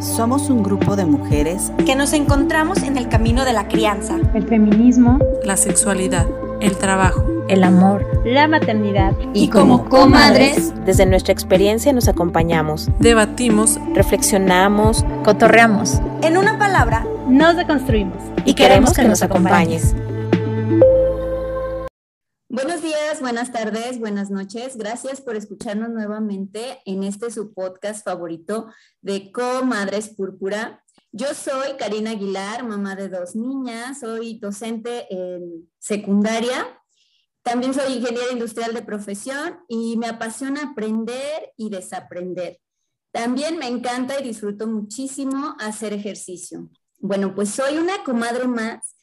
Somos un grupo de mujeres que nos encontramos en el camino de la crianza, el feminismo, la sexualidad, el trabajo, el amor, la maternidad. Y como comadres, desde nuestra experiencia nos acompañamos, debatimos, reflexionamos, cotorreamos. En una palabra, nos deconstruimos. Y, queremos, que, nos acompañes. Buenos días, buenas tardes, buenas noches. Gracias por escucharnos nuevamente en este su podcast favorito de Comadres Púrpura. Yo soy Karina Aguilar, mamá de dos niñas, soy docente en secundaria. También soy ingeniera industrial de profesión y me apasiona aprender y desaprender. También me encanta y disfruto muchísimo hacer ejercicio. Bueno, pues soy una comadre más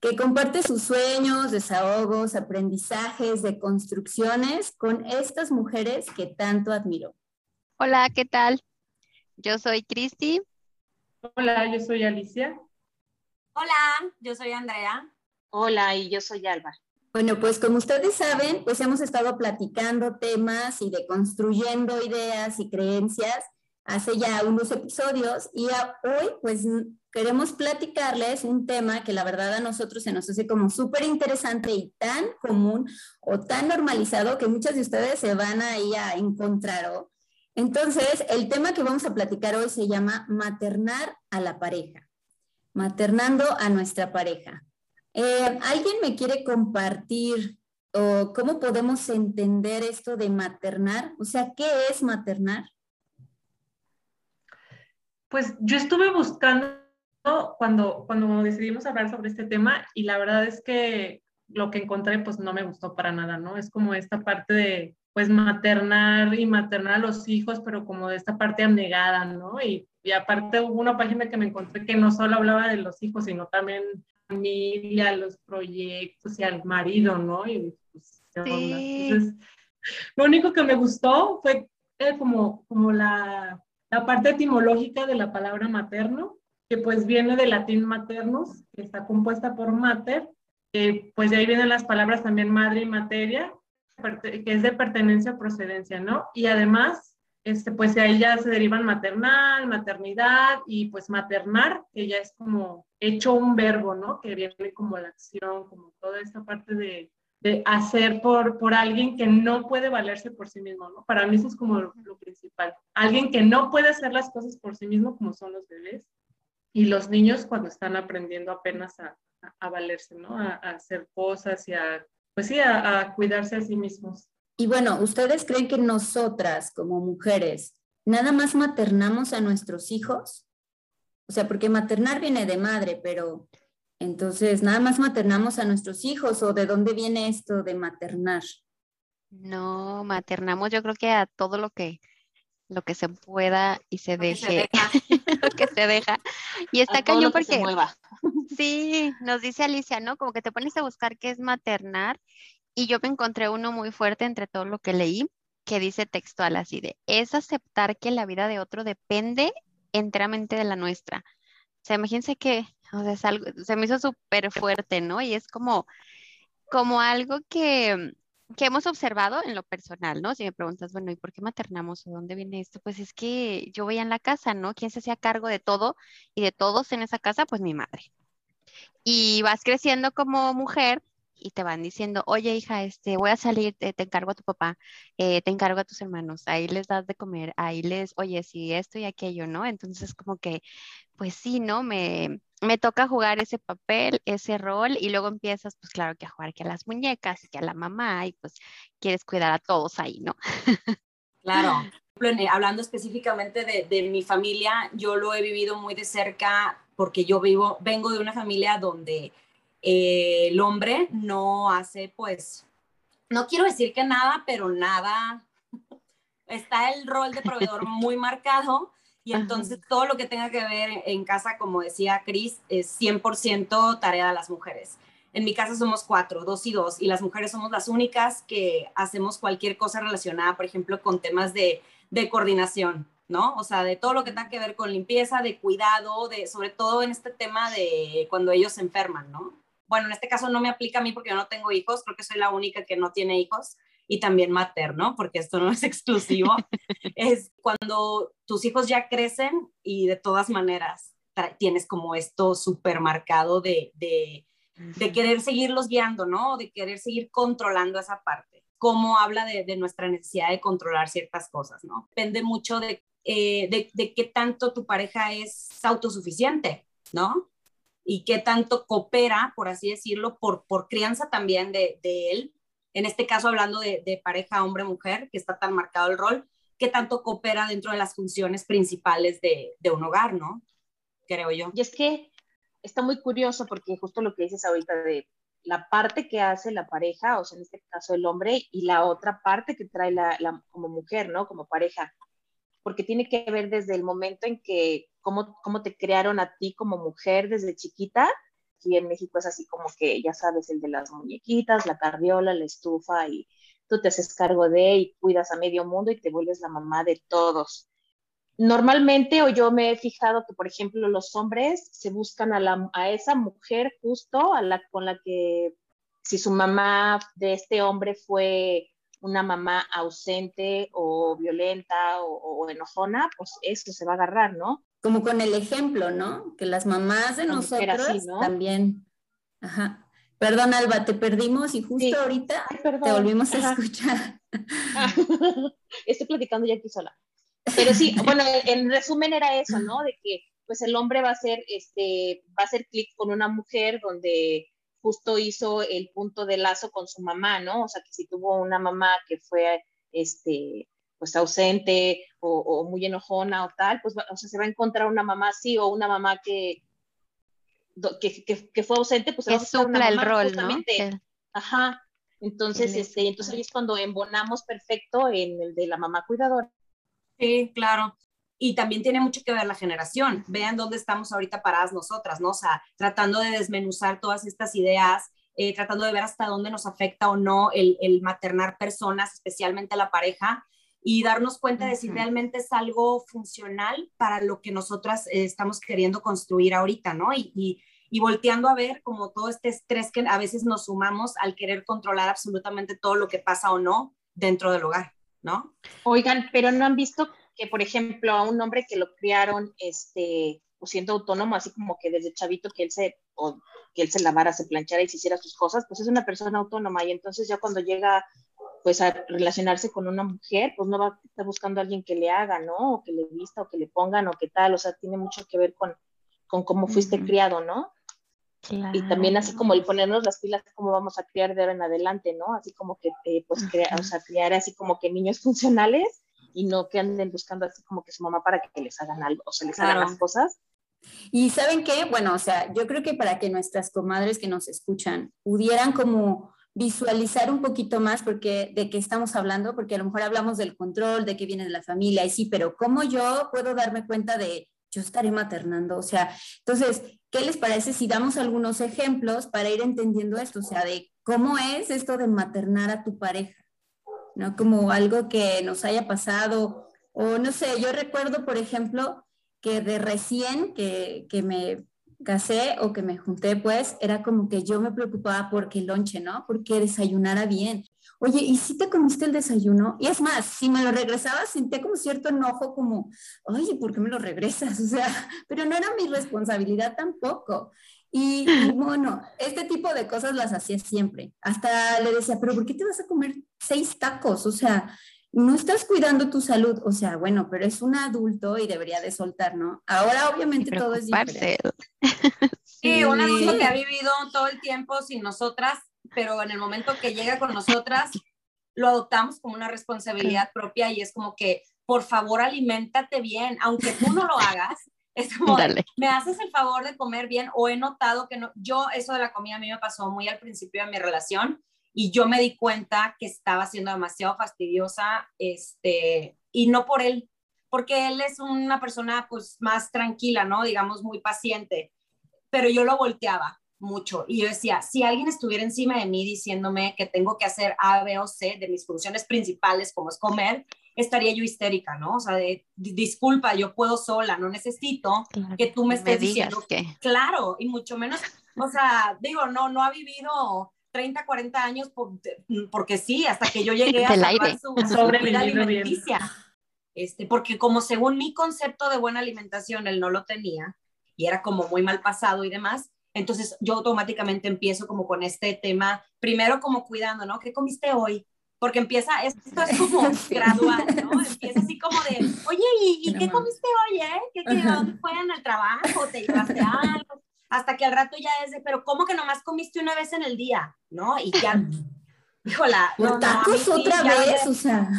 que comparte sus sueños, desahogos, aprendizajes, de construcciones con estas mujeres que tanto admiro. Hola, ¿qué tal? Yo soy Cristi. Hola, yo soy Alicia. Hola, yo soy Andrea. Hola, y yo soy Alba. Bueno, pues como ustedes saben, pues hemos estado platicando temas y deconstruyendo ideas y creencias hace ya unos episodios y hoy pues queremos platicarles un tema que la verdad a nosotros se nos hace como súper interesante y tan común o tan normalizado que muchas de ustedes se van ahí a encontrar. Entonces, el tema que vamos a platicar hoy se llama maternar a la pareja, maternando a nuestra pareja. Eh, ¿Alguien me quiere compartir o cómo podemos entender esto de maternar? O sea, ¿qué es maternar? Pues yo estuve buscando cuando, cuando decidimos hablar sobre este tema y la verdad es que lo que encontré pues no me gustó para nada, ¿no? Es como esta parte de pues maternar y maternar a los hijos, pero como de esta parte abnegada, ¿no? Y, y aparte hubo una página que me encontré que no solo hablaba de los hijos, sino también familia, los proyectos y al marido, ¿no? Y pues, sí. Entonces, lo único que me gustó fue eh, como, como la la parte etimológica de la palabra materno, que pues viene del latín maternus, que está compuesta por mater, que pues de ahí vienen las palabras también madre y materia, que es de pertenencia o procedencia, ¿no? Y además, este, pues de ahí ya se derivan maternal, maternidad y pues maternar, que ya es como hecho un verbo, ¿no? Que viene como la acción, como toda esta parte de, de hacer por, por alguien que no puede valerse por sí mismo, ¿no? Para mí eso es como lo, principal. Alguien que no puede hacer las cosas por sí mismo, como son los bebés y los niños cuando están aprendiendo apenas a, a, valerse, ¿no? A, a, hacer cosas y a, pues sí, a cuidarse a sí mismos. Y bueno, ¿ustedes creen que nosotras como mujeres nada más maternamos a nuestros hijos? O sea, porque maternar viene de madre, pero entonces, nada más maternamos a nuestros hijos o de dónde viene esto de maternar? No, maternamos yo creo que a todo lo que lo que se pueda y se deje, lo que se deja. Y está cañón porque sí, nos dice Alicia, ¿no? Como que te pones a buscar qué es maternar y yo me encontré uno muy fuerte entre todo lo que leí que dice textual así de, es aceptar que la vida de otro depende enteramente de la nuestra. O sea, imagínense que o sea, es algo, se me hizo súper fuerte, ¿no? Y es como, como algo que, que hemos observado en lo personal, ¿no? Si me preguntas, bueno, ¿y por qué maternamos o dónde viene esto? Pues es que yo veía en la casa, ¿no? ¿Quién se hacía cargo de todo y de todos en esa casa? Pues mi madre. Y vas creciendo como mujer y te van diciendo, oye hija, este, voy a salir, te, encargo a tu papá, eh, te encargo a tus hermanos, ahí les das de comer, ahí les, oye, sí, esto y aquello, ¿no? Entonces como que, pues sí, ¿no? Me, me toca jugar ese papel, ese rol, y luego empiezas, pues claro, que a jugar que a las muñecas, que a la mamá, y pues quieres cuidar a todos ahí, ¿no? Claro. Hablando específicamente de, de mi familia, yo lo he vivido muy de cerca porque yo vivo, vengo de una familia donde eh, el hombre no hace, pues, no quiero decir que nada, pero nada, está el rol de proveedor muy marcado y entonces todo lo que tenga que ver en casa, como decía Cris, es 100% tarea de las mujeres. En mi casa somos cuatro, dos y dos, y las mujeres somos las únicas que hacemos cualquier cosa relacionada, por ejemplo, con temas de, de coordinación, ¿no? O sea, de todo lo que tenga que ver con limpieza, de cuidado, de sobre todo en este tema de cuando ellos se enferman, ¿no? bueno, en este caso no me aplica a mí porque yo no tengo hijos, creo que soy la única que no tiene hijos, y también materno, porque esto no es exclusivo, es cuando tus hijos ya crecen y de todas maneras tienes como esto supermarcado de, de, de querer seguirlos guiando, ¿no? De querer seguir controlando esa parte. Cómo habla de, de nuestra necesidad de controlar ciertas cosas, ¿no? Depende mucho de, eh, de, de qué tanto tu pareja es autosuficiente, ¿no? Y qué tanto coopera, por así decirlo, por, por crianza también de, de él. En este caso, hablando de, pareja hombre-mujer, que está tan marcado el rol, qué tanto coopera dentro de las funciones principales de, de un hogar, ¿no? creo yo. Y es que está muy curioso porque justo lo que dices ahorita de la parte que hace la pareja, o sea, en este caso el hombre, y la otra parte que trae la, como mujer, ¿no? Como pareja. Porque tiene que ver desde el momento en que, cómo, cómo te crearon a ti como mujer desde chiquita. Aquí en México es así como que, ya sabes, el de las muñequitas, la carriola, la estufa, y tú te haces cargo de y cuidas a medio mundo y te vuelves la mamá de todos normalmente, o yo me he fijado que, por ejemplo, los hombres se buscan a, la, a esa mujer justo a la, con la que, si su mamá de este hombre fue una mamá ausente o violenta o, enojona, pues eso se va a agarrar, ¿no? Como con el ejemplo, ¿no? Que las mamás de nosotros también. Ajá. Perdón, Alba, te perdimos y justo ahorita te volvimos a escuchar. Estoy platicando ya aquí sola. Pero sí, bueno, en resumen era eso, ¿no? De que pues el hombre va a ser, este, va a hacer clic con una mujer donde justo hizo el punto de lazo con su mamá, ¿no? O sea, que si tuvo una mamá que fue, este, pues ausente o, muy enojona o tal, pues o sea, se va a encontrar una mamá así o una mamá que, que, que, fue ausente, pues que supla el rol, ¿no? Ajá. Entonces, este, entonces ahí es cuando embonamos perfecto en el de la mamá cuidadora. Sí, claro. Y también tiene mucho que ver la generación. Vean dónde estamos ahorita paradas nosotras, ¿no? O sea, tratando de desmenuzar todas estas ideas, eh, tratando de ver hasta dónde nos afecta o no el, maternar personas, especialmente a la pareja, y darnos cuenta de si realmente es algo funcional para lo que nosotras eh, estamos queriendo construir ahorita, ¿no? Y, y, y, volteando a ver como todo este estrés que a veces nos sumamos al querer controlar absolutamente todo lo que pasa o no dentro del hogar. ¿no? Oigan, pero no han visto que, por ejemplo, a un hombre que lo criaron, este, siendo autónomo, así como que desde chavito que él se, o que él se lavara, se planchara y se hiciera sus cosas, pues es una persona autónoma y entonces ya cuando llega pues a relacionarse con una mujer, pues no va a estar buscando a alguien que le haga, ¿no? O que le vista, o que le pongan, o qué tal, o sea, tiene mucho que ver con, con cómo fuiste criado, ¿no? Y también así como el ponernos las pilas, cómo vamos a criar de ahora en adelante, ¿no? Así como que, eh, pues, crear, o sea, criar así como que niños funcionales y no que anden buscando así como que su mamá para que les hagan algo, o se les hagan las cosas. Y ¿saben qué? Bueno, o sea, yo creo que para que nuestras comadres que nos escuchan pudieran como visualizar un poquito más porque de qué estamos hablando, porque a lo mejor hablamos del control, de que viene de la familia, y sí, pero ¿cómo yo puedo darme cuenta de yo estaré maternando? O sea, entonces, ¿qué les parece si damos algunos ejemplos para ir entendiendo esto? O sea, de cómo es esto de maternar a tu pareja, ¿no? Como algo que nos haya pasado, o no sé, yo recuerdo, por ejemplo, que de recién que, que me casé o que me junté, pues, era como que yo me preocupaba porque el lonche, ¿no? Porque desayunara bien oye, ¿y si te comiste el desayuno? Y es más, si me lo regresabas, sentía como cierto enojo, como, oye, ¿por qué me lo regresas? O sea, pero no era mi responsabilidad tampoco. Y, bueno, este tipo de cosas las hacía siempre. Hasta le decía, pero ¿por qué te vas a comer seis tacos? O sea, no estás cuidando tu salud. O sea, bueno, pero es un adulto y debería de soltar, ¿no? Ahora obviamente todo es diferente. Sí, un adulto que ha vivido todo el tiempo sin nosotras pero en el momento que llega con nosotras, lo adoptamos como una responsabilidad propia y es como que, por favor, aliméntate bien, aunque tú no lo hagas. Es como, me haces el favor de comer bien o he notado que no, yo eso de la comida a mí me pasó muy al principio de mi relación y yo me di cuenta que estaba siendo demasiado fastidiosa, este, y no por él, porque él es una persona pues más tranquila, ¿no? Digamos, muy paciente, pero yo lo volteaba mucho. Y yo decía, si alguien estuviera encima de mí diciéndome que tengo que hacer A, B o C de mis funciones principales, como es comer, estaría yo histérica, ¿no? O sea, de, disculpa, yo puedo sola, no necesito que tú me estés diciendo. Que... Claro, y mucho menos, o sea, digo, no, no ha vivido 30, 40 años porque sí, hasta que yo llegué a salvar su, vida alimenticia. Este, porque como según mi concepto de buena alimentación él no lo tenía y era como muy mal pasado y demás, entonces yo automáticamente empiezo como con este tema, primero como cuidando, ¿no? ¿Qué comiste hoy? Porque empieza, esto es como gradual, ¿no? Empieza así como de, oye, ¿y, qué comiste hoy, eh? ¿Qué, qué, ¿Dónde fue en el trabajo? ¿Te llevaste algo? Hasta que al rato ya es de, pero ¿cómo que nomás comiste una vez en el día? ¿No? Y ya híjola. No, tacos otra vez, o sea.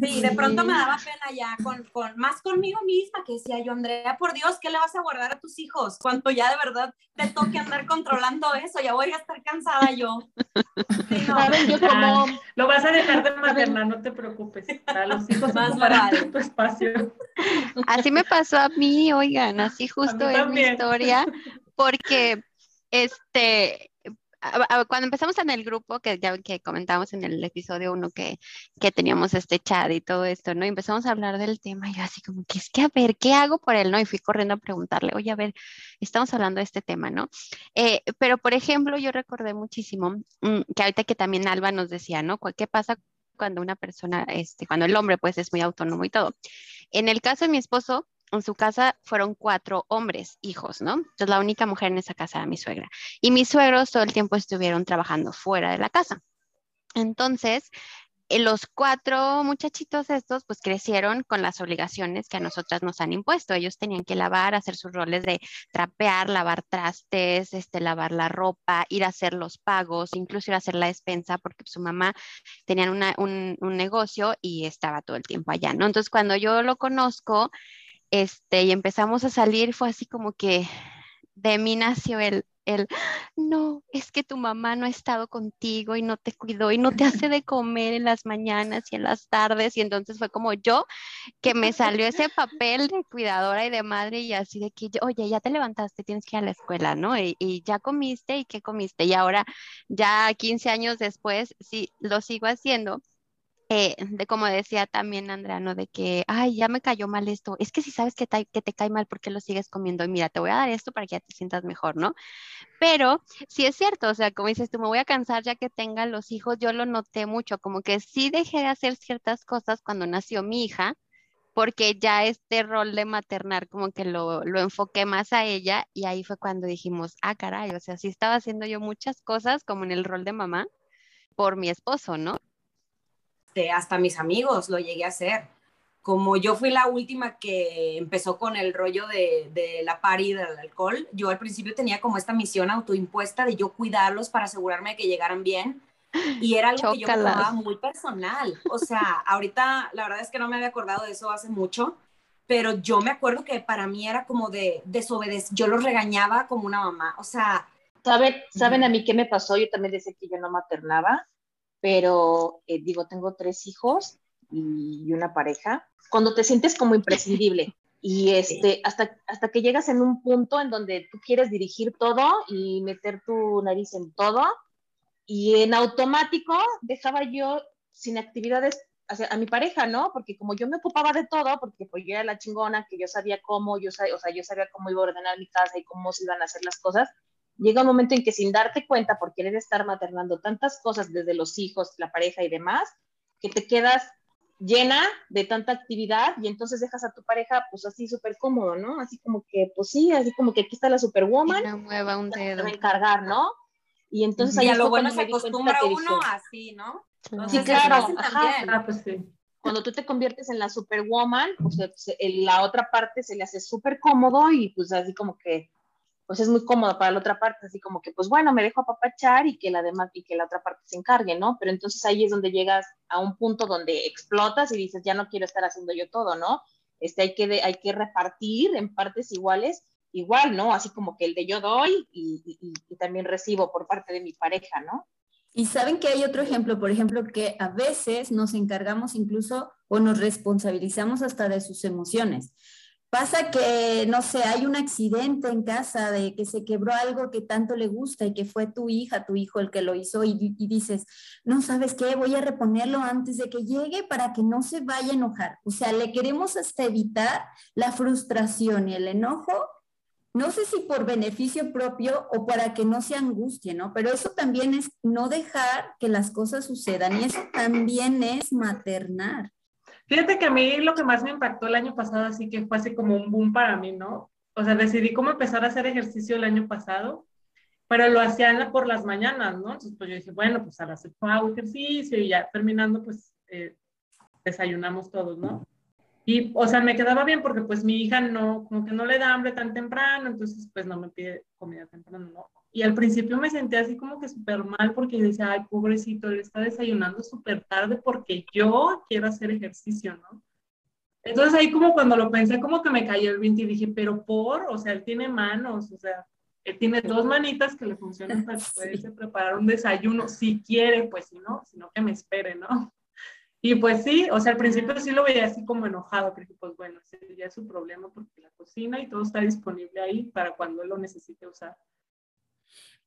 Sí, de pronto me daba pena ya con, con, más conmigo misma, que decía yo, Andrea, por Dios, ¿qué le vas a guardar a tus hijos? Cuando ya de verdad te toque andar controlando eso, ya voy a estar cansada yo. Lo vas a dejar de maternar, no te preocupes. Para los hijos más para tu espacio. Así me pasó a mí, oigan, así justo es mi historia, porque este cuando empezamos en el grupo, que ya que comentábamos en el episodio uno que, que teníamos este chat y todo esto, ¿no? Empezamos a hablar del tema y yo así como que es que a ver, ¿qué hago por él, no? Y fui corriendo a preguntarle, oye, a ver, estamos hablando de este tema, ¿no? Eh, pero, por ejemplo, yo recordé muchísimo mm, que ahorita que también Alba nos decía, ¿no? ¿Qué pasa cuando una persona, este, cuando el hombre pues es muy autónomo y todo? En el caso de mi esposo, en su casa fueron cuatro hombres, hijos, ¿no? Entonces la única mujer en esa casa era mi suegra. Y mis suegros todo el tiempo estuvieron trabajando fuera de la casa. Entonces, eh, los cuatro muchachitos estos pues crecieron con las obligaciones que a nosotras nos han impuesto. Ellos tenían que lavar, hacer sus roles de trapear, lavar trastes, este, lavar la ropa, ir a hacer los pagos, incluso ir a hacer la despensa porque su mamá tenía un, un negocio y estaba todo el tiempo allá, ¿no? Entonces cuando yo lo conozco, este, y empezamos a salir, fue así como que de mí nació el, el, no, es que tu mamá no ha estado contigo y no te cuidó y no te hace de comer en las mañanas y en las tardes. Y entonces fue como yo que me salió ese papel de cuidadora y de madre y así de que, oye, ya te levantaste, tienes que ir a la escuela, ¿no? Y, y ya comiste y qué comiste. Y ahora, ya 15 años después, sí, lo sigo haciendo eh, de como decía también Andrea, ¿no? De que, ay, ya me cayó mal esto. Es que si sabes que te, cae mal, ¿por qué lo sigues comiendo? Y mira, te voy a dar esto para que ya te sientas mejor, ¿no? Pero sí es cierto, o sea, como dices tú, me voy a cansar ya que tenga los hijos, yo lo noté mucho, como que sí dejé de hacer ciertas cosas cuando nació mi hija, porque ya este rol de maternar como que lo, lo enfoqué más a ella y ahí fue cuando dijimos, ah, caray, o sea, sí estaba haciendo yo muchas cosas como en el rol de mamá por mi esposo, ¿no? Hasta mis amigos lo llegué a hacer. Como yo fui la última que empezó con el rollo de, de la party del alcohol, yo al principio tenía como esta misión autoimpuesta de yo cuidarlos para asegurarme de que llegaran bien. Y era algo que yo tomaba muy personal. O sea, ahorita la verdad es que no me había acordado de eso hace mucho, pero yo me acuerdo que para mí era como de desobedecer. Yo los regañaba como una mamá. O sea. ¿Saben, ¿Saben a mí qué me pasó? Yo también decía que yo no maternaba pero eh, digo, tengo tres hijos y una pareja. Cuando te sientes como imprescindible y este, hasta, hasta que llegas en un punto en donde tú quieres dirigir todo y meter tu nariz en todo, y en automático dejaba yo sin actividades a mi pareja, ¿no? Porque como yo me ocupaba de todo, porque pues yo era la chingona, que yo sabía cómo, yo sabía, o sea, yo sabía cómo iba a ordenar mi casa y cómo se iban a hacer las cosas, llega un momento en que sin darte cuenta, por querer estar maternando tantas cosas desde los hijos, la pareja y demás, que te quedas llena de tanta actividad y entonces dejas a tu pareja pues así súper cómodo, ¿no? Así como que, pues sí, así como que aquí está la superwoman. No mueva un dedo. encargar, ¿no? Y entonces ahí a lo bueno se acostumbra uno así, ¿no? sí, claro. Ah, pues sí. Cuando tú te conviertes en la superwoman, pues la otra parte se le hace súper cómodo y pues así como que pues es muy cómodo para la otra parte, así como que, pues bueno, me dejo apapachar y que la demás y que la otra parte se encargue, ¿no? Pero entonces ahí es donde llegas a un punto donde explotas y dices, ya no quiero estar haciendo yo todo, ¿no? Este, hay, que hay que repartir en partes iguales, igual, ¿no? Así como que el de yo doy y, y también recibo por parte de mi pareja, ¿no? Y saben que hay otro ejemplo, por ejemplo, que a veces nos encargamos incluso o nos responsabilizamos hasta de sus emociones. Pasa que, no sé, hay un accidente en casa de que se quebró algo que tanto le gusta y que fue tu hija, tu hijo el que lo hizo y, dices, no sabes qué, voy a reponerlo antes de que llegue para que no se vaya a enojar. O sea, le queremos hasta evitar la frustración y el enojo no sé si por beneficio propio o para que no se angustie, ¿no? Pero eso también es no dejar que las cosas sucedan y eso también es maternar. Fíjate que a mí lo que más me impactó el año pasado, así que fue así como un boom para mí, ¿no? O sea, decidí cómo empezar a hacer ejercicio el año pasado, pero lo hacía por las mañanas, ¿no? Entonces, pues yo dije, bueno, pues a las 8 hago ejercicio y ya terminando, pues eh, desayunamos todos, ¿no? Y, o sea, me quedaba bien porque pues mi hija no, como que no le da hambre tan temprano, entonces pues no me pide comida temprano, ¿no? Y al principio me sentía así como que súper mal porque decía, ay, pobrecito, él está desayunando súper tarde porque yo quiero hacer ejercicio, ¿no? Entonces ahí como cuando lo pensé, como que me cayó el 20 y dije, pero por, o sea, él tiene manos, o sea, él tiene dos manitas que le funcionan para poderse preparar un desayuno, si quiere, pues si no, sino que me espere, ¿no? Y pues sí, o sea, al principio sí lo veía así como enojado, porque pues bueno, ya es su problema porque la cocina y todo está disponible ahí para cuando él lo necesite usar.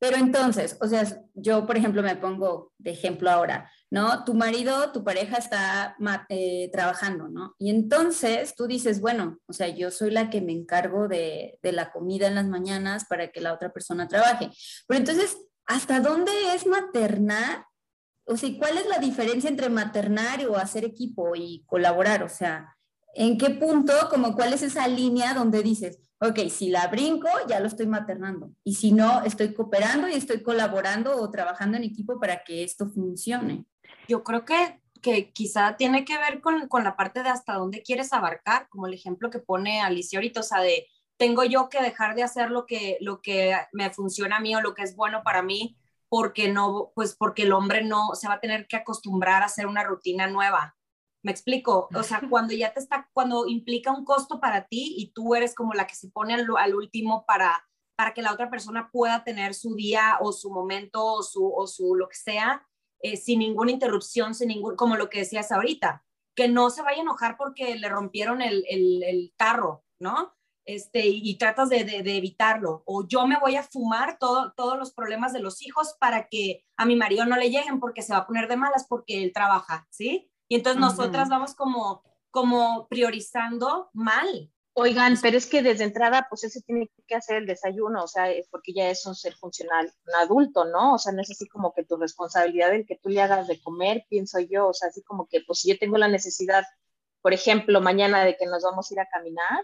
Pero entonces, o sea, yo por ejemplo me pongo de ejemplo ahora, ¿no? Tu marido, tu pareja está eh, trabajando, ¿no? Y entonces tú dices, bueno, o sea, yo soy la que me encargo de, de la comida en las mañanas para que la otra persona trabaje. Pero entonces, ¿hasta dónde es maternar o sea, ¿cuál es la diferencia entre maternar o hacer equipo y colaborar? O sea, ¿en qué punto, como cuál es esa línea donde dices, ok, si la brinco, ya lo estoy maternando. Y si no, estoy cooperando y estoy colaborando o trabajando en equipo para que esto funcione. Yo creo que, que quizá tiene que ver con, con la parte de hasta dónde quieres abarcar, como el ejemplo que pone Alicia ahorita, o sea, de tengo yo que dejar de hacer lo que, lo que me funciona a mí o lo que es bueno para mí porque no, pues porque el hombre no se va a tener que acostumbrar a hacer una rutina nueva. ¿Me explico? O sea, cuando ya te está, cuando implica un costo para ti y tú eres como la que se pone al, último para, para que la otra persona pueda tener su día o su momento o su, o su lo que sea, eh, sin ninguna interrupción, sin ningún, como lo que decías ahorita, que no se vaya a enojar porque le rompieron el, el, el carro, ¿no? este, y, tratas de, evitarlo. O yo me voy a fumar todo, todos los problemas de los hijos para que a mi marido no le lleguen porque se va a poner de malas porque él trabaja, ¿sí? Y entonces nosotras vamos como, como priorizando mal. Oigan, pero es que desde entrada, pues ese tiene que hacer el desayuno, o sea, es porque ya es un ser funcional, un adulto, ¿no? O sea, no es así como que tu responsabilidad el que tú le hagas de comer, pienso yo, o sea, así como que, pues si yo tengo la necesidad, por ejemplo, mañana de que nos vamos a ir a caminar,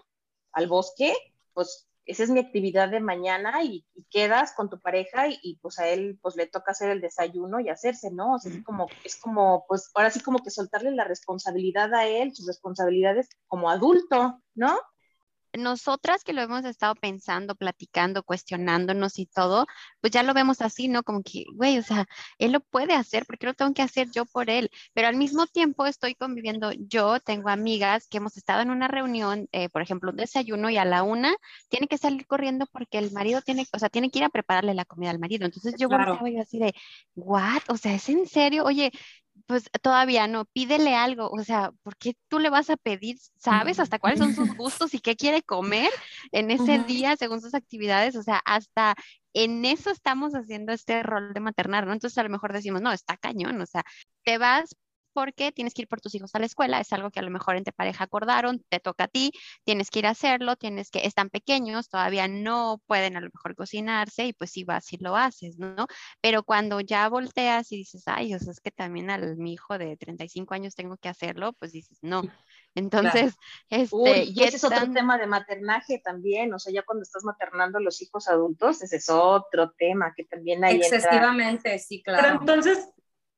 al bosque, pues esa es mi actividad de mañana y, quedas con tu pareja y, pues a él pues le toca hacer el desayuno y hacerse, ¿no? O sea, es como, es como, pues ahora sí como que soltarle la responsabilidad a él, sus responsabilidades como adulto, ¿no? Nosotras que lo hemos estado pensando, platicando, cuestionándonos y todo, pues ya lo vemos así, ¿no? Como que, güey, o sea, él lo puede hacer, porque lo tengo que hacer yo por él? Pero al mismo tiempo estoy conviviendo, yo tengo amigas que hemos estado en una reunión, eh, por ejemplo, un desayuno y a la una tiene que salir corriendo porque el marido tiene, o sea, tiene que ir a prepararle la comida al marido. Entonces yo claro. yo así de, ¿what? O sea, ¿es en serio? Oye, pues todavía no, pídele algo, o sea, ¿por qué tú le vas a pedir? ¿Sabes hasta cuáles son sus gustos y qué quiere comer en ese día según sus actividades? O sea, hasta en eso estamos haciendo este rol de maternar, ¿no? Entonces a lo mejor decimos, no, está cañón, o sea, te vas porque tienes que ir por tus hijos a la escuela, es algo que a lo mejor entre pareja acordaron, te toca a ti, tienes que ir a hacerlo, tienes que, están pequeños, todavía no pueden a lo mejor cocinarse y pues si vas y lo haces, ¿no? Pero cuando ya volteas y dices, ay, o sea, es que también al mi hijo de 35 años tengo que hacerlo, pues dices, no. Entonces, este, y ese es otro tema de maternaje también, o sea, ya cuando estás maternando a los hijos adultos, ese es otro tema que también hay. Excesivamente, sí, claro. Pero entonces,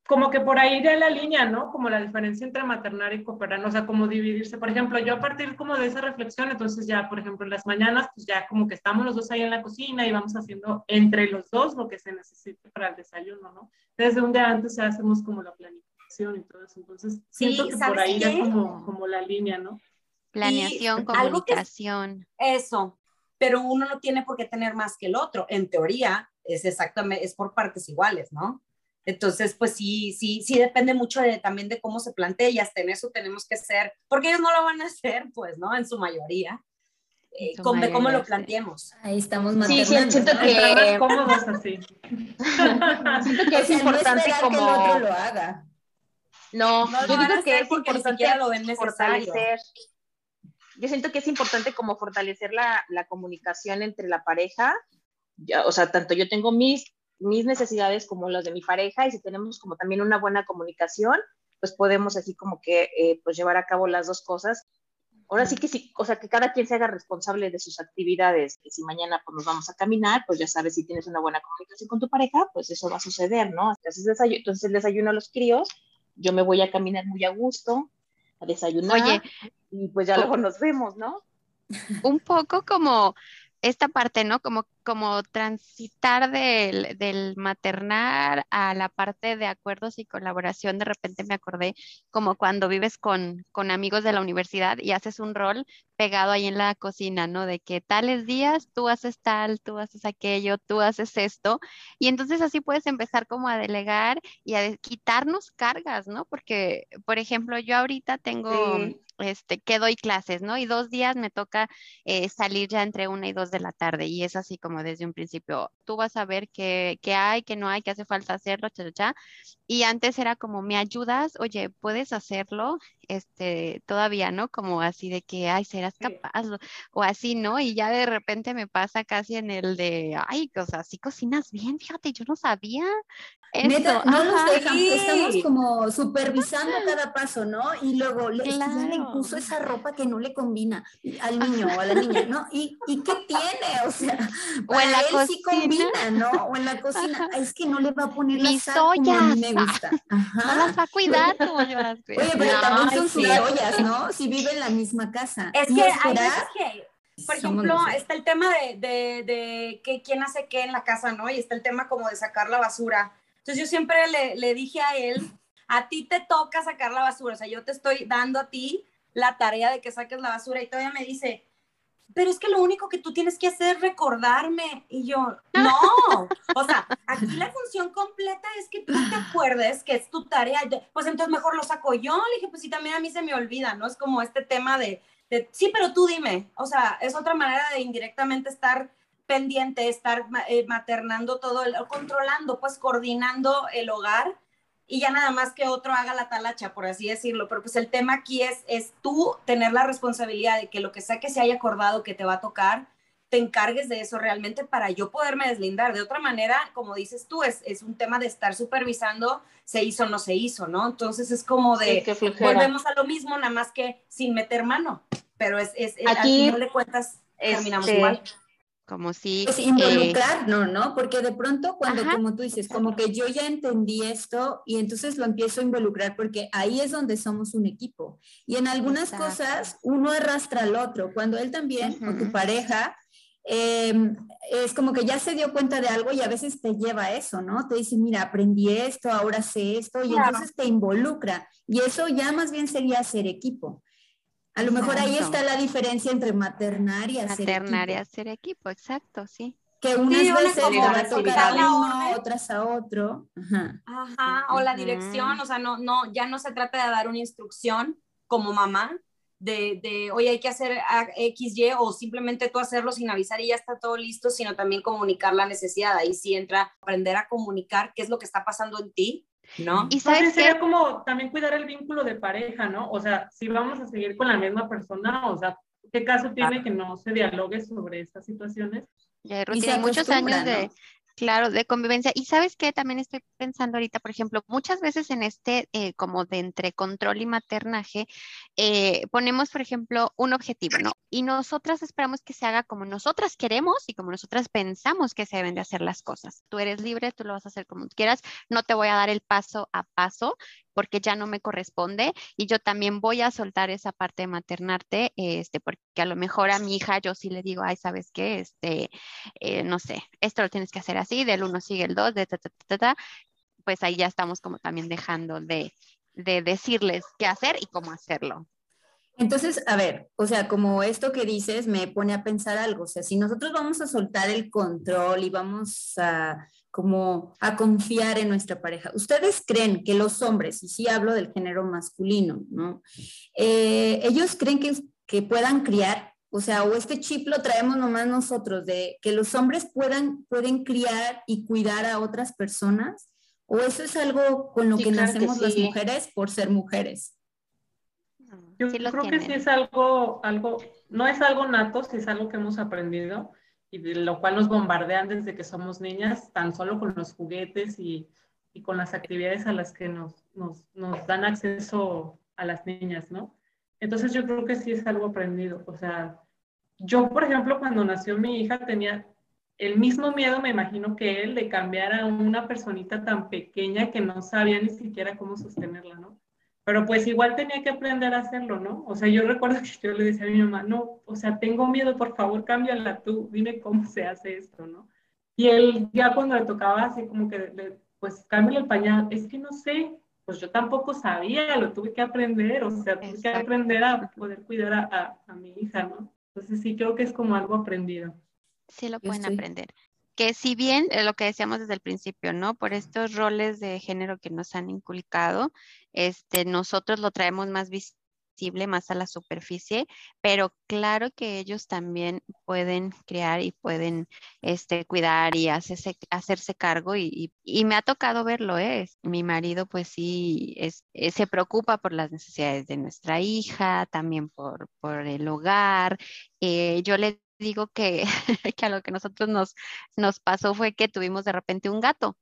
como que por ahí de la línea, ¿no? Como la diferencia entre maternar y cooperar, o sea, como dividirse. Por ejemplo, yo a partir como de esa reflexión, entonces ya, por ejemplo, en las mañanas, pues ya como que estamos los dos ahí en la cocina y vamos haciendo entre los dos lo que se necesite para el desayuno, ¿no? Desde un día antes ya hacemos como la planificación y todo eso. Entonces, siento que por ahí es como, como la línea, ¿no? Planeación, comunicación. eso, pero uno no tiene por qué tener más que el otro. En teoría, es exactamente, es por partes iguales, ¿no? Entonces, pues sí, sí, sí depende mucho de, también de cómo se plantea y hasta en eso tenemos que ser, porque ellos no lo van a hacer, pues, ¿no? En su mayoría. Eh, con, de cómo lo planteemos. Ahí estamos más Sí, sí, siento que... cómodos así. siento que es importante no como... que el otro lo haga. No, yo digo que es siquiera lo ven necesario. yo siento que es importante como fortalecer la, la comunicación entre la pareja, ya, o sea, tanto yo tengo mis, mis necesidades como las de mi pareja y si tenemos como también una buena comunicación, pues podemos así como que eh, pues llevar a cabo las dos cosas. Ahora sí que sí, o sea, que cada quien se haga responsable de sus actividades, que si mañana pues nos vamos a caminar, pues ya sabes si tienes una buena comunicación con tu pareja, pues eso va a suceder, ¿no? Entonces, desayuno, entonces el desayuno a los críos, yo me voy a caminar muy a gusto, a desayunar, Oye, y pues ya luego nos vemos, ¿no? Un poco como esta parte, ¿no? Como, como transitar del, del, maternar a la parte de acuerdos y colaboración. De repente me acordé como cuando vives con, con amigos de la universidad y haces un rol pegado ahí en la cocina, ¿no? De que tales días tú haces tal, tú haces aquello, tú haces esto. Y entonces así puedes empezar como a delegar y a quitarnos cargas, ¿no? Porque, por ejemplo, yo ahorita tengo este, que doy clases, ¿no? Y dos días me toca eh, salir ya entre una y dos de la tarde y es así como desde un principio, tú vas a ver qué, hay, qué no hay, qué hace falta hacerlo, cha, cha, cha. Y antes era como, ¿me ayudas? Oye, ¿puedes hacerlo? Este, todavía, ¿no? Como así de que, ay, serás capaz o, así, ¿no? Y ya de repente me pasa casi en el de, ay, o sea, sí cocinas bien, fíjate, yo no sabía. Eso. no nos dejan, estamos como supervisando cada paso, ¿no? Y luego le, le puso esa ropa que no le combina al niño o a la niña, ¿no? ¿Y, y qué tiene? O sea, o en la él cocina. sí combina, ¿no? O en la cocina, es que no le va a poner Mis la sal como a mí me gusta. Ajá. No las va a cuidar como yo las cuido. Oye, pero también son sus ollas, ¿no? Si vive en la misma casa. Es que hay veces que por ejemplo, está el tema de, de, de que, quién hace qué en la casa, ¿no? Y está el tema como de sacar la basura. Entonces yo siempre le, le, dije a él, a ti te toca sacar la basura, o sea, yo te estoy dando a ti la tarea de que saques la basura y todavía me dice, pero es que lo único que tú tienes que hacer es recordarme. Y yo, no, o sea, aquí la función completa es que tú te acuerdes que es tu tarea. Pues entonces mejor lo saco yo. Le dije, pues sí, también a mí se me olvida, ¿no? Es como este tema de, sí, pero tú dime. O sea, es otra manera de indirectamente estar pendiente, estar eh, maternando todo, controlando, pues coordinando el hogar y ya nada más que otro haga la talacha, por así decirlo. Pero pues el tema aquí es, es tú tener la responsabilidad de que lo que sea que se haya acordado que te va a tocar, te encargues de eso realmente para yo poderme deslindar. De otra manera, como dices tú, es, es un tema de estar supervisando, se hizo o no se hizo, ¿no? Entonces es como de, volvemos a lo mismo, nada más que sin meter mano. Pero es, es, aquí no le cuentas, terminamos este, igual como si... Pues involucrarnos, ¿no? Porque de pronto cuando, como tú dices, como que yo ya entendí esto y entonces lo empiezo a involucrar porque ahí es donde somos un equipo. Y en algunas cosas uno arrastra al otro. Cuando él también, o tu pareja, em, es como que ya se dio cuenta de algo y a veces te lleva a eso, ¿no? Te dice, mira, aprendí esto, ahora sé esto, y entonces te involucra. Y eso ya más bien sería ser equipo. A lo mejor ahí está la diferencia entre maternar y hacer maternar y hacer equipo, exacto, sí. Que unas veces le va a tocar a uno, otras a otro. Ajá. Ajá, o la dirección, o sea, no, no, ya no se trata de dar una instrucción como mamá, de, de, oye, hay que hacer X, Y, o simplemente tú hacerlo sin avisar y ya está todo listo, sino también comunicar la necesidad. Ahí sí entra aprender a comunicar qué es lo que está pasando en ti ¿no? Y sabes sería como también cuidar el vínculo de pareja, ¿no? O sea, si vamos a seguir con la misma persona, o sea, ¿qué caso tiene que no se dialogue sobre estas situaciones? Ya, Ruth, y muchos años de, Claro, de convivencia. Y sabes que también estoy pensando ahorita, por ejemplo, muchas veces en este eh, como de entre control y maternaje, eh, ponemos, por ejemplo, un objetivo, ¿no? Y nosotras esperamos que se haga como nosotras queremos y como nosotras pensamos que se deben de hacer las cosas. Tú eres libre, tú lo vas a hacer como quieras, no te voy a dar el paso a paso porque ya no me corresponde y yo también voy a soltar esa parte de maternarte, este, porque a lo mejor a mi hija yo sí le digo, ay, ¿sabes qué? Este, eh, no sé, esto lo tienes que hacer así, del uno sigue el dos, de ta, ta, ta, ta, pues ahí ya estamos como también dejando de, de decirles qué hacer y cómo hacerlo. Entonces, a ver, o sea, como esto que dices me pone a pensar algo, o sea, si nosotros vamos a soltar el control y vamos a como a confiar en nuestra pareja. ¿Ustedes creen que los hombres, y sí hablo del género masculino, ¿no? Eh, ellos creen que, que puedan criar, o sea, o este chip lo traemos nomás nosotros, de que los hombres puedan, pueden criar y cuidar a otras personas, o eso es algo con lo que nacemos las mujeres por ser mujeres. Yo creo que sí es algo, algo, no es algo nato, sí es algo que hemos aprendido y de lo cual nos bombardean desde que somos niñas, tan solo con los juguetes y, y con las actividades a las que nos, nos, nos, dan acceso a las niñas, ¿no? Entonces yo creo que sí es algo aprendido. O sea, yo, por ejemplo, cuando nació mi hija tenía el mismo miedo, me imagino, que él de cambiar a una personita tan pequeña que no sabía ni siquiera cómo sostenerla, ¿no? Pero pues igual tenía que aprender a hacerlo, ¿no? O sea, yo recuerdo que yo le decía a mi mamá, no, o sea, tengo miedo, por favor, cámbiala tú, dime cómo se hace esto, ¿no? Y él ya cuando le tocaba así como que, pues cámbiale el pañal, es que no sé, pues yo tampoco sabía, lo tuve que aprender, o sea, tuve que aprender a poder cuidar a, a, mi hija, ¿no? Entonces sí creo que es como algo aprendido. Sí lo pueden aprender que si bien eh, lo que decíamos desde el principio, ¿no? Por estos roles de género que nos han inculcado, este, nosotros lo traemos más visible, más a la superficie, pero claro que ellos también pueden crear y pueden este, cuidar y hacerse, cargo y, me ha tocado verlo, ¿eh? Mi marido pues sí es, eh, se preocupa por las necesidades de nuestra hija, también por, por el hogar. Eh, yo le digo que, que a lo que nosotros nos, nos pasó fue que tuvimos de repente un gato.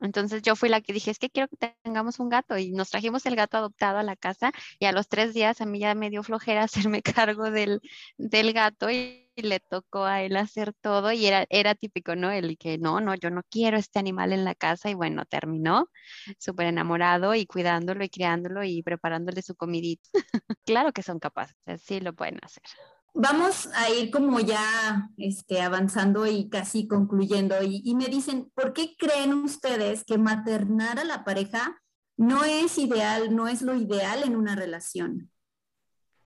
Entonces yo fui la que dije, es que quiero que tengamos un gato y nos trajimos el gato adoptado a la casa y a los tres días a mí ya me dio flojera hacerme cargo del, del gato y, le tocó a él hacer todo y era, era típico, ¿no? El que no, no, yo no quiero este animal en la casa y bueno, terminó súper enamorado y cuidándolo y criándolo y preparándole su comidita. claro que son capaces, sí lo pueden hacer. Vamos a ir como ya este, avanzando y casi concluyendo. Y, me dicen, ¿por qué creen ustedes que maternar a la pareja no es ideal, no es lo ideal en una relación?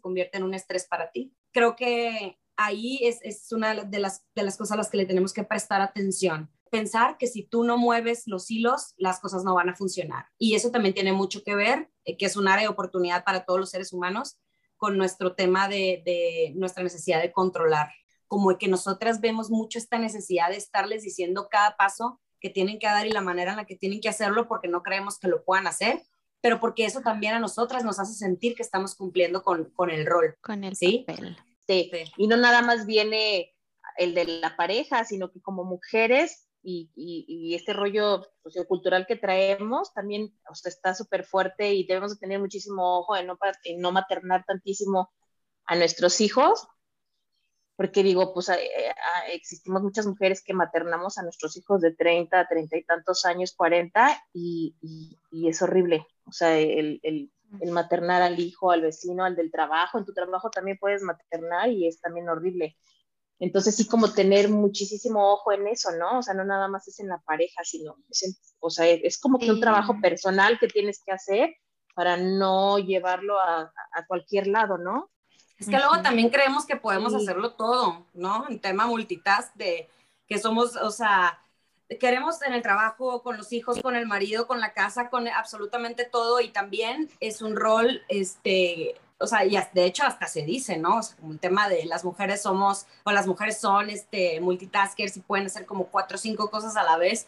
Convierte en un estrés para ti. Creo que ahí es, es una de las, de las cosas a las que le tenemos que prestar atención. Pensar que si tú no mueves los hilos, las cosas no van a funcionar. Y eso también tiene mucho que ver, eh, que es un área de oportunidad para todos los seres humanos con nuestro tema de, nuestra necesidad de controlar, como que nosotras vemos mucho esta necesidad de estarles diciendo cada paso que tienen que dar y la manera en la que tienen que hacerlo porque no creemos que lo puedan hacer, pero porque eso también a nosotras nos hace sentir que estamos cumpliendo con, el rol. Con el ¿sí? papel. Sí. y no nada más viene el de la pareja, sino que como mujeres y, este rollo sociocultural que traemos también está súper fuerte y debemos de tener muchísimo ojo en no, en no maternar tantísimo a nuestros hijos, porque digo, pues eh, ah, existimos muchas mujeres que maternamos a nuestros hijos de 30, 30 y tantos años, 40, y, y es horrible. O sea, el, el, el, maternar al hijo, al vecino, al del trabajo, en tu trabajo también puedes maternar y es también horrible. Entonces sí como tener muchísimo ojo en eso, ¿no? O sea, no nada más es en la pareja, sino, o sea, es como que un trabajo personal que tienes que hacer para no llevarlo a, cualquier lado, ¿no? Es que luego también creemos que podemos hacerlo todo, ¿no? En tema multitask de que somos, o sea, queremos en el trabajo, con los hijos, con el marido, con la casa, con absolutamente todo y también es un rol, este, o sea, y de hecho hasta se dice, ¿no? O sea, como el tema de las mujeres somos, o las mujeres son este, multitaskers y pueden hacer como cuatro o cinco cosas a la vez.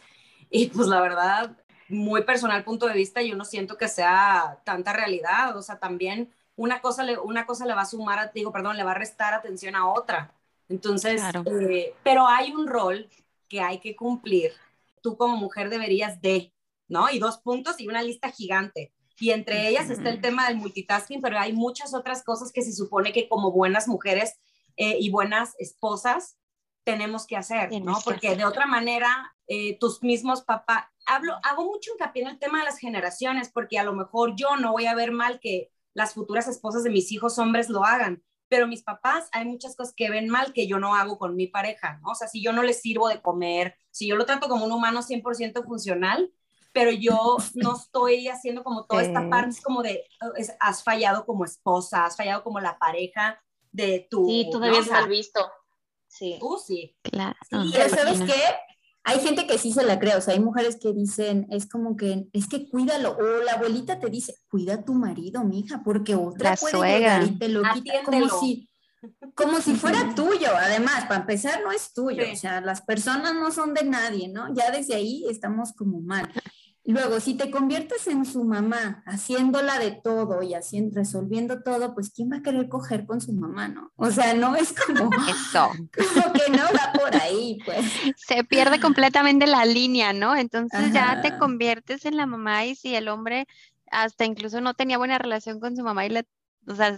Y pues la verdad, muy personal punto de vista, yo no siento que sea tanta realidad. O sea, también una cosa le, una cosa le va a sumar, digo, perdón, le va a restar atención a otra. Entonces, eh, pero hay un rol que hay que cumplir. Tú como mujer deberías de, ¿no? Y dos puntos y una lista gigante y entre ellas está el tema del multitasking, pero hay muchas otras cosas que se supone que como buenas mujeres eh, y buenas esposas tenemos que hacer, ¿no? Porque de otra manera, eh, tus mismos papás, hablo, hago mucho hincapié en el tema de las generaciones, porque a lo mejor yo no voy a ver mal que las futuras esposas de mis hijos hombres lo hagan, pero mis papás hay muchas cosas que ven mal que yo no hago con mi pareja, ¿no? O sea, si yo no les sirvo de comer, si yo lo trato como un humano 100% funcional, pero yo no estoy haciendo como toda esta parte, es como de, has fallado como esposa, has fallado como la pareja de tu... Sí, todavía es mal visto. Sí. Tú sí. Claro. ¿sabes qué? Hay gente que sí se la cree, o sea, hay mujeres que dicen, es como que, es que cuídalo, o la abuelita te dice, cuida a tu marido, mija, porque otra puede llegar y te lo quita como si, como si fuera tuyo, además, para empezar no es tuyo, o sea, las personas no son de nadie, ¿no? Ya desde ahí estamos como mal. Luego, si te conviertes en su mamá, haciéndola de todo y haciendo, resolviendo todo, pues ¿quién va a querer coger con su mamá, no? O sea, no es como, Eso. como que no va por ahí, pues. Se pierde completamente la línea, ¿no? Entonces ya te conviertes en la mamá y si el hombre hasta incluso no tenía buena relación con su mamá y le o sea,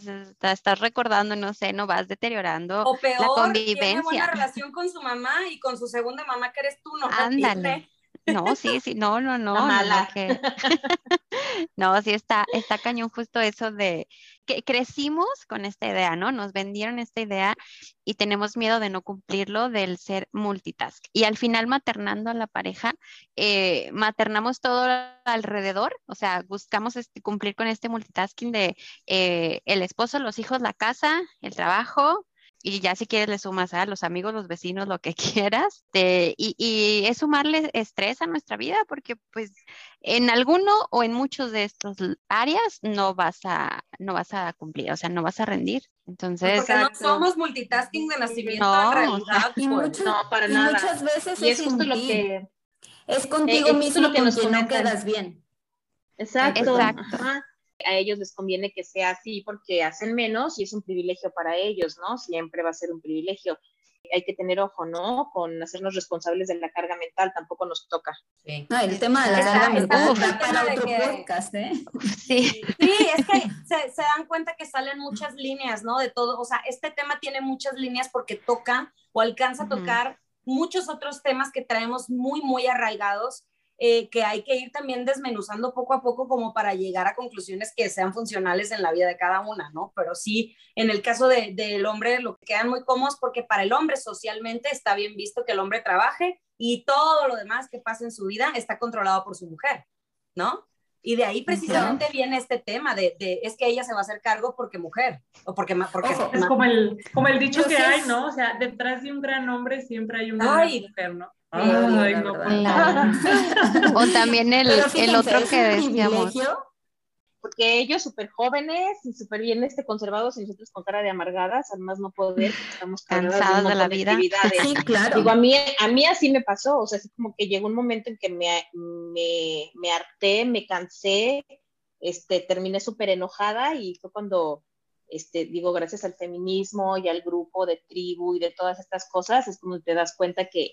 estás recordando, no sé, no vas deteriorando o peor, la convivencia. Tiene buena relación con su mamá y con su segunda mamá que eres tú, no Ándale. No, sí, sí, no, no, no. mala. No, que... no, sí está, está cañón justo eso de que crecimos con esta idea, ¿no? Nos vendieron esta idea y tenemos miedo de no cumplirlo, del ser multitask. Y al final maternando a la pareja, eh, maternamos todo alrededor, o sea, buscamos este, cumplir con este multitasking de eh, el esposo, los hijos, la casa, el trabajo, y ya si quieres le sumas a los amigos, los vecinos, lo que quieras, y, y, es sumarle estrés a nuestra vida porque pues en alguno o en muchos de estos áreas no vas a, no vas a cumplir, o sea, no vas a rendir. Entonces, porque no somos multitasking de nacimiento no, realidad, y pues, muchas, no, para y nada. muchas veces y es, justo lo que es contigo eh, mismo lo que nos no quedas bien. Exacto. Exacto a ellos les conviene que sea así porque hacen menos y es un privilegio para ellos, ¿no? Siempre va a ser un privilegio. Hay que tener ojo, ¿no? Con hacernos responsables de la carga mental, tampoco nos toca. Sí. No, el tema de la carga mental está para otro podcast, ¿eh? Sí. Sí, es que se, se, dan cuenta que salen muchas líneas, ¿no? De todo, o sea, este tema tiene muchas líneas porque toca o alcanza a tocar muchos otros temas que traemos muy, muy arraigados eh, que hay que ir también desmenuzando poco a poco como para llegar a conclusiones que sean funcionales en la vida de cada una, ¿no? Pero sí, en el caso del de, hombre, lo que quedan muy cómodos porque para el hombre socialmente está bien visto que el hombre trabaje y todo lo demás que pasa en su vida está controlado por su mujer, ¿no? Y de ahí precisamente viene este tema de, de, es que ella se va a hacer cargo porque mujer o porque porque es como el como el dicho que hay, ¿no? O sea, detrás de un gran hombre siempre hay una gran mujer, ¿no? o también el, el otro que decíamos. Porque ellos súper jóvenes y súper bien este, conservados y nosotros con cara de amargadas, además no poder, estamos cansadas de, la vida. Sí, claro. Digo, a mí, a mí así me pasó, o sea, así como que llegó un momento en que me, me, me harté, me cansé, este, terminé súper enojada y fue cuando este, digo, gracias al feminismo y al grupo de tribu y de todas estas cosas, es como te das cuenta que,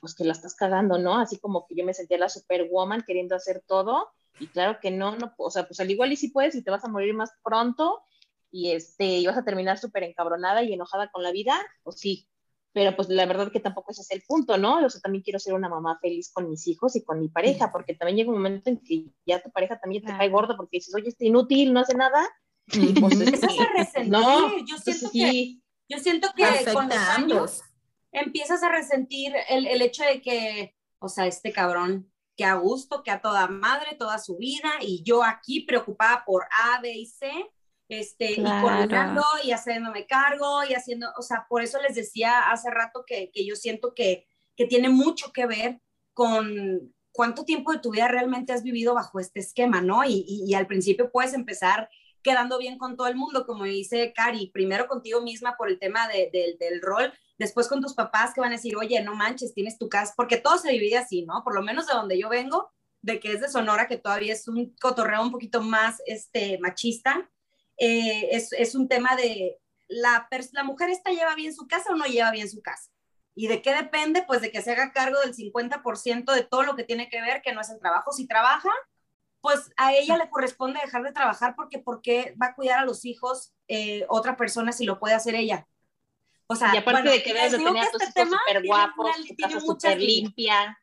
pues que la estás cagando, ¿no? Así como que yo me sentía la superwoman queriendo hacer todo y claro que no, no, o sea, pues al igual y si puedes y te vas a morir más pronto y este, y vas a terminar súper encabronada y enojada con la vida, pues sí, pero pues la verdad que tampoco ese es el punto, ¿no? O sea, también quiero ser una mamá feliz con mis hijos y con mi pareja, porque también llega un momento en que ya tu pareja también te cae gordo porque dices, oye, está inútil, no hace nada. Y pues, Empiezas a resentir, no, yo siento que, yo siento que con los años, empiezas a resentir el, el, hecho de que, o sea, este cabrón, que a gusto, que a toda madre, toda su vida, y yo aquí preocupada por A, B y C, este, y coordinando y haciéndome cargo y haciendo, o sea, por eso les decía hace rato que, que yo siento que, que tiene mucho que ver con cuánto tiempo de tu vida realmente has vivido bajo este esquema, ¿no? Y, y, y, al principio puedes empezar quedando bien con todo el mundo, como dice Cari, primero contigo misma por el tema de, de, del rol, después con tus papás que van a decir, oye, no manches, tienes tu casa, porque todo se divide así, ¿no? Por lo menos de donde yo vengo, de que es de Sonora, que todavía es un cotorreo un poquito más este, machista, eh, es, es, un tema de la, la mujer esta lleva bien su casa o no lleva bien su casa. ¿Y de qué depende? Pues de que se haga cargo del 50% de todo lo que tiene que ver, que no es el trabajo. Si trabaja, pues a ella le corresponde dejar de trabajar porque ¿por qué va a cuidar a los hijos eh, otra persona si lo puede hacer ella? O sea, y aparte de que debes de tener a tus este hijos súper guapos, tu casa súper limpia.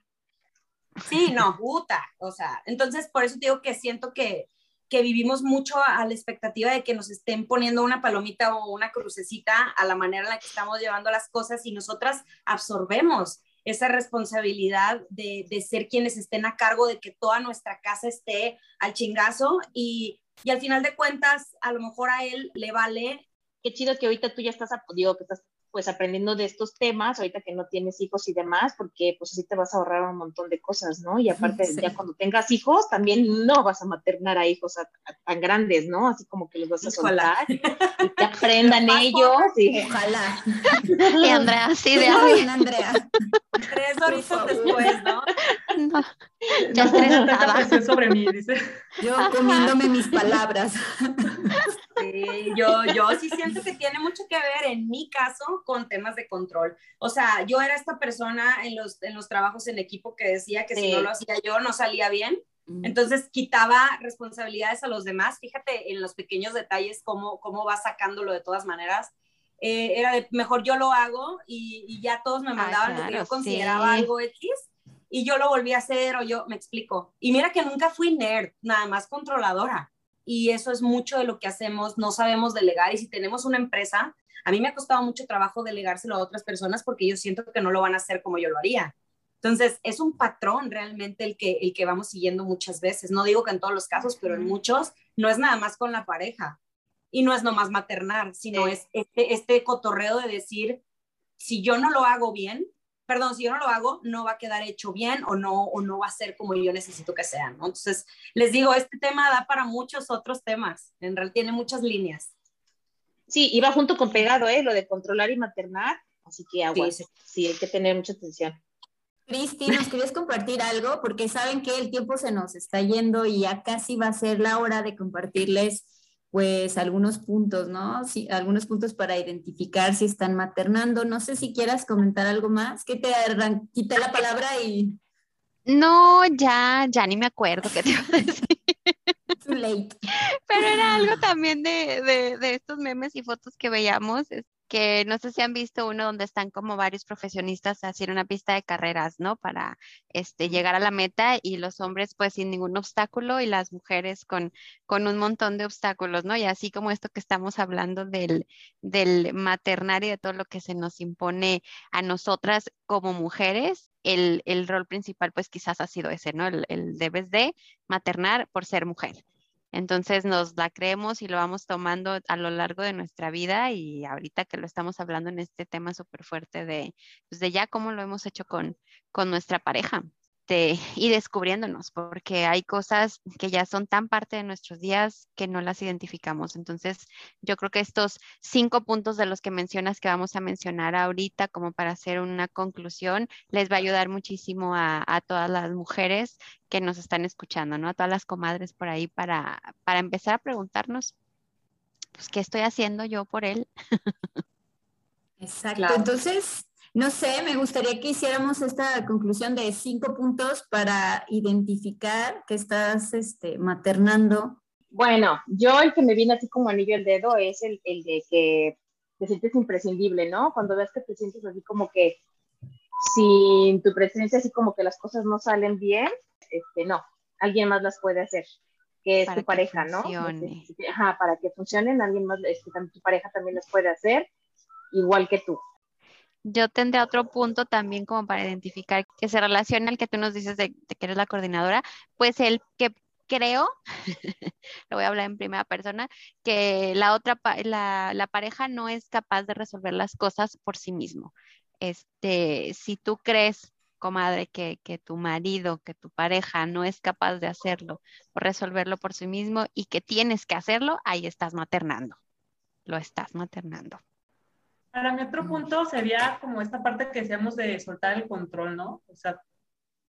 Sí, no, puta. O sea, entonces por eso digo que siento que, que vivimos mucho a la expectativa de que nos estén poniendo una palomita o una crucecita a la manera en la que estamos llevando las cosas y nosotras absorbemos esa responsabilidad de, de ser quienes estén a cargo de que toda nuestra casa esté al chingazo y, y al final de cuentas a lo mejor a él le vale qué chido que ahorita tú ya estás, digo, que estás pues aprendiendo de estos temas, ahorita que no tienes hijos y demás, porque pues así te vas a ahorrar un montón de cosas, ¿no? Y aparte, ya cuando tengas hijos, también no vas a maternar a hijos tan grandes, ¿no? Así como que los vas a soltar y que aprendan ellos. Y... Ojalá. Y Andrea, sí, de ahí. Andrea. Tres horitos después, ¿no? ¿no? ya no sobre mí, dice. Yo comiéndome mis palabras. Sí, yo, yo sí siento que tiene mucho que ver en mi caso con temas de control. O sea, yo era esta persona en los, en los trabajos en equipo que decía que si no lo hacía yo no salía bien. Entonces quitaba responsabilidades a los demás. Fíjate en los pequeños detalles cómo, cómo va sacándolo de todas maneras. Eh, era de, mejor yo lo hago y, ya todos me mandaban lo que yo consideraba algo X y yo lo volví a hacer o yo me explico. Y mira que nunca fui nerd, nada más controladora. Y eso es mucho de lo que hacemos, no sabemos delegar y si tenemos una empresa, a mí me ha costado mucho trabajo delegárselo a otras personas porque yo siento que no lo van a hacer como yo lo haría. Entonces, es un patrón realmente el que, el que vamos siguiendo muchas veces. No digo que en todos los casos, pero en muchos no es nada más con la pareja. Y no es nomás maternar, sino es este, este cotorreo de decir, si yo no lo hago bien, perdón, si yo no lo hago, no va a quedar hecho bien o no, o no va a ser como yo necesito que sea, ¿no? Entonces, les digo, este tema da para muchos otros temas, en realidad tiene muchas líneas. Sí, iba junto con pegado, ¿eh? Lo de controlar y maternar, así que aguas, sí, hay que tener mucha atención. Cristi, ¿nos querías compartir algo? Porque saben que el tiempo se nos está yendo y ya casi va a ser la hora de compartirles pues algunos puntos, ¿no? Sí, algunos puntos para identificar si están maternando. No sé si quieras comentar algo más, que te quité la palabra y... No, ya, ya ni me acuerdo qué te iba a decir. Too late. Pero era algo también de, de, de estos memes y fotos que veíamos, que no sé si han visto uno donde están como varios profesionistas haciendo una pista de carreras, ¿no? Para este, llegar a la meta y los hombres pues sin ningún obstáculo y las mujeres con, con un montón de obstáculos, ¿no? Y así como esto que estamos hablando del, del maternar y de todo lo que se nos impone a nosotras como mujeres, el, el rol principal pues quizás ha sido ese, ¿no? El, el debes de maternar por ser mujer. Entonces nos la creemos y lo vamos tomando a lo largo de nuestra vida y ahorita que lo estamos hablando en este tema súper fuerte de, pues de ya cómo lo hemos hecho con, con nuestra pareja. Este, y descubriéndonos, porque hay cosas que ya son tan parte de nuestros días que no las identificamos. Entonces, yo creo que estos cinco puntos de los que mencionas que vamos a mencionar ahorita como para hacer una conclusión, les va a ayudar muchísimo a, todas las mujeres que nos están escuchando, ¿no? A todas las comadres por ahí para, para empezar a preguntarnos, pues, ¿qué estoy haciendo yo por él? Exacto. Entonces, no sé, me gustaría que hiciéramos esta conclusión de cinco puntos para identificar que estás este, maternando. Bueno, yo el que me viene así como anillo el dedo es el, de que te sientes imprescindible, ¿no? Cuando ves que te sientes así como que sin tu presencia, así como que las cosas no salen bien, este, no, alguien más las puede hacer, que es tu pareja, ¿no? Ajá, para que funcionen, alguien más, este, tu pareja también las puede hacer, igual que tú yo tendría otro punto también como para identificar que se relaciona al que tú nos dices de, que eres la coordinadora, pues el que creo, lo voy a hablar en primera persona, que la otra, la, la, pareja no es capaz de resolver las cosas por sí mismo. Este, si tú crees, comadre, que, que tu marido, que tu pareja no es capaz de hacerlo resolverlo por sí mismo y que tienes que hacerlo, ahí estás maternando. Lo estás maternando. Para mi otro punto sería como esta parte que decíamos de soltar el control, ¿no? O sea,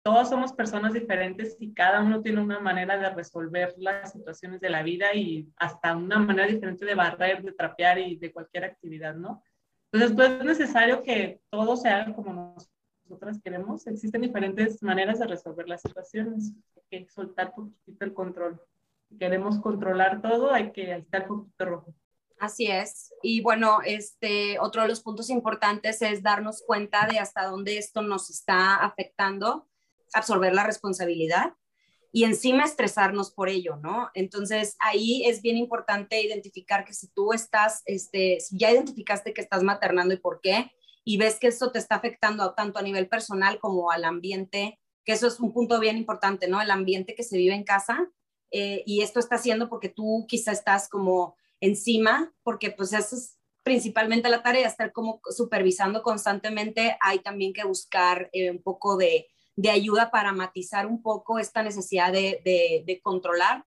todos somos personas diferentes y cada uno tiene una manera de resolver las situaciones de la vida y hasta una manera diferente de barrer, de trapear y de cualquier actividad, ¿no? Entonces, pues es necesario que todo se haga como nosotras queremos. Existen diferentes maneras de resolver las situaciones. Hay que soltar un poquito el control. Si queremos controlar todo, hay que estar poquito rojo. Así es. Y bueno, este, otro de los puntos importantes es darnos cuenta de hasta dónde esto nos está afectando, absorber la responsabilidad y encima estresarnos por ello, ¿no? Entonces ahí es bien importante identificar que si tú estás, este, ya identificaste que estás maternando y por qué, y ves que esto te está afectando tanto a nivel personal como al ambiente, que eso es un punto bien importante, ¿no? El ambiente que se vive en casa, eh, y esto está haciendo porque tú quizá estás como encima, porque pues eso es principalmente la tarea, estar como supervisando constantemente, hay también que buscar eh, un poco de, ayuda para matizar un poco esta necesidad de, de, controlar.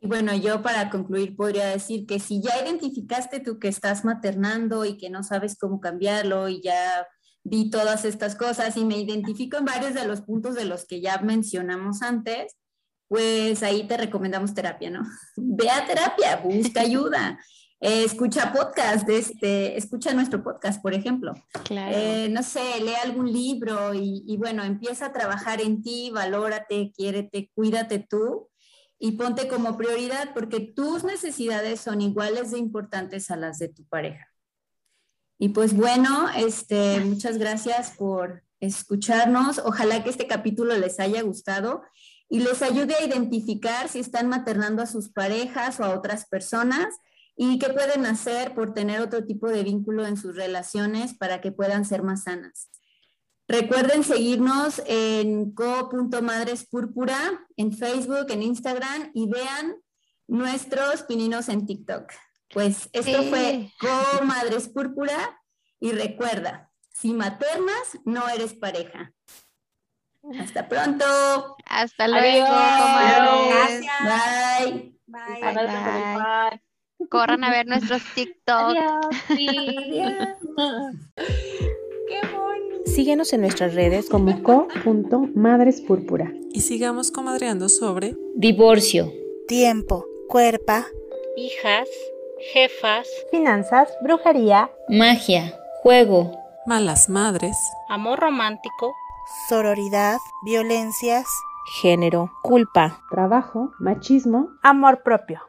Y bueno, yo para concluir podría decir que si ya identificaste tú que estás maternando y que no sabes cómo cambiarlo y ya vi todas estas cosas y me identifico en varios de los puntos de los que ya mencionamos antes, pues ahí te recomendamos terapia, ¿no? Ve a terapia, busca ayuda. Eh, escucha podcast, este, escucha nuestro podcast, por ejemplo. Eh, no sé, lee algún libro y, y, bueno, empieza a trabajar en ti, valórate, quiérete, cuídate tú y ponte como prioridad porque tus necesidades son iguales de importantes a las de tu pareja. Y pues bueno, este, muchas gracias por escucharnos. Ojalá que este capítulo les haya gustado y les ayude a identificar si están maternando a sus parejas o a otras personas y qué pueden hacer por tener otro tipo de vínculo en sus relaciones para que puedan ser más sanas. Recuerden seguirnos en co.madrespúrpura en Facebook, en Instagram y vean nuestros pininos en TikTok. Pues esto fue Co Púrpura y recuerda, si maternas, no eres pareja. Hasta pronto. Hasta luego. Gracias. Bye. Bye. Bye. Corran a ver nuestros TikTok. Qué bonito. Síguenos en nuestras redes como co.madrespúrpura. Y sigamos comadreando sobre divorcio, tiempo, cuerpa, hijas, jefas, finanzas, brujería, magia, juego, malas madres, amor romántico, sororidad, violencias, género, culpa, trabajo, machismo, amor propio.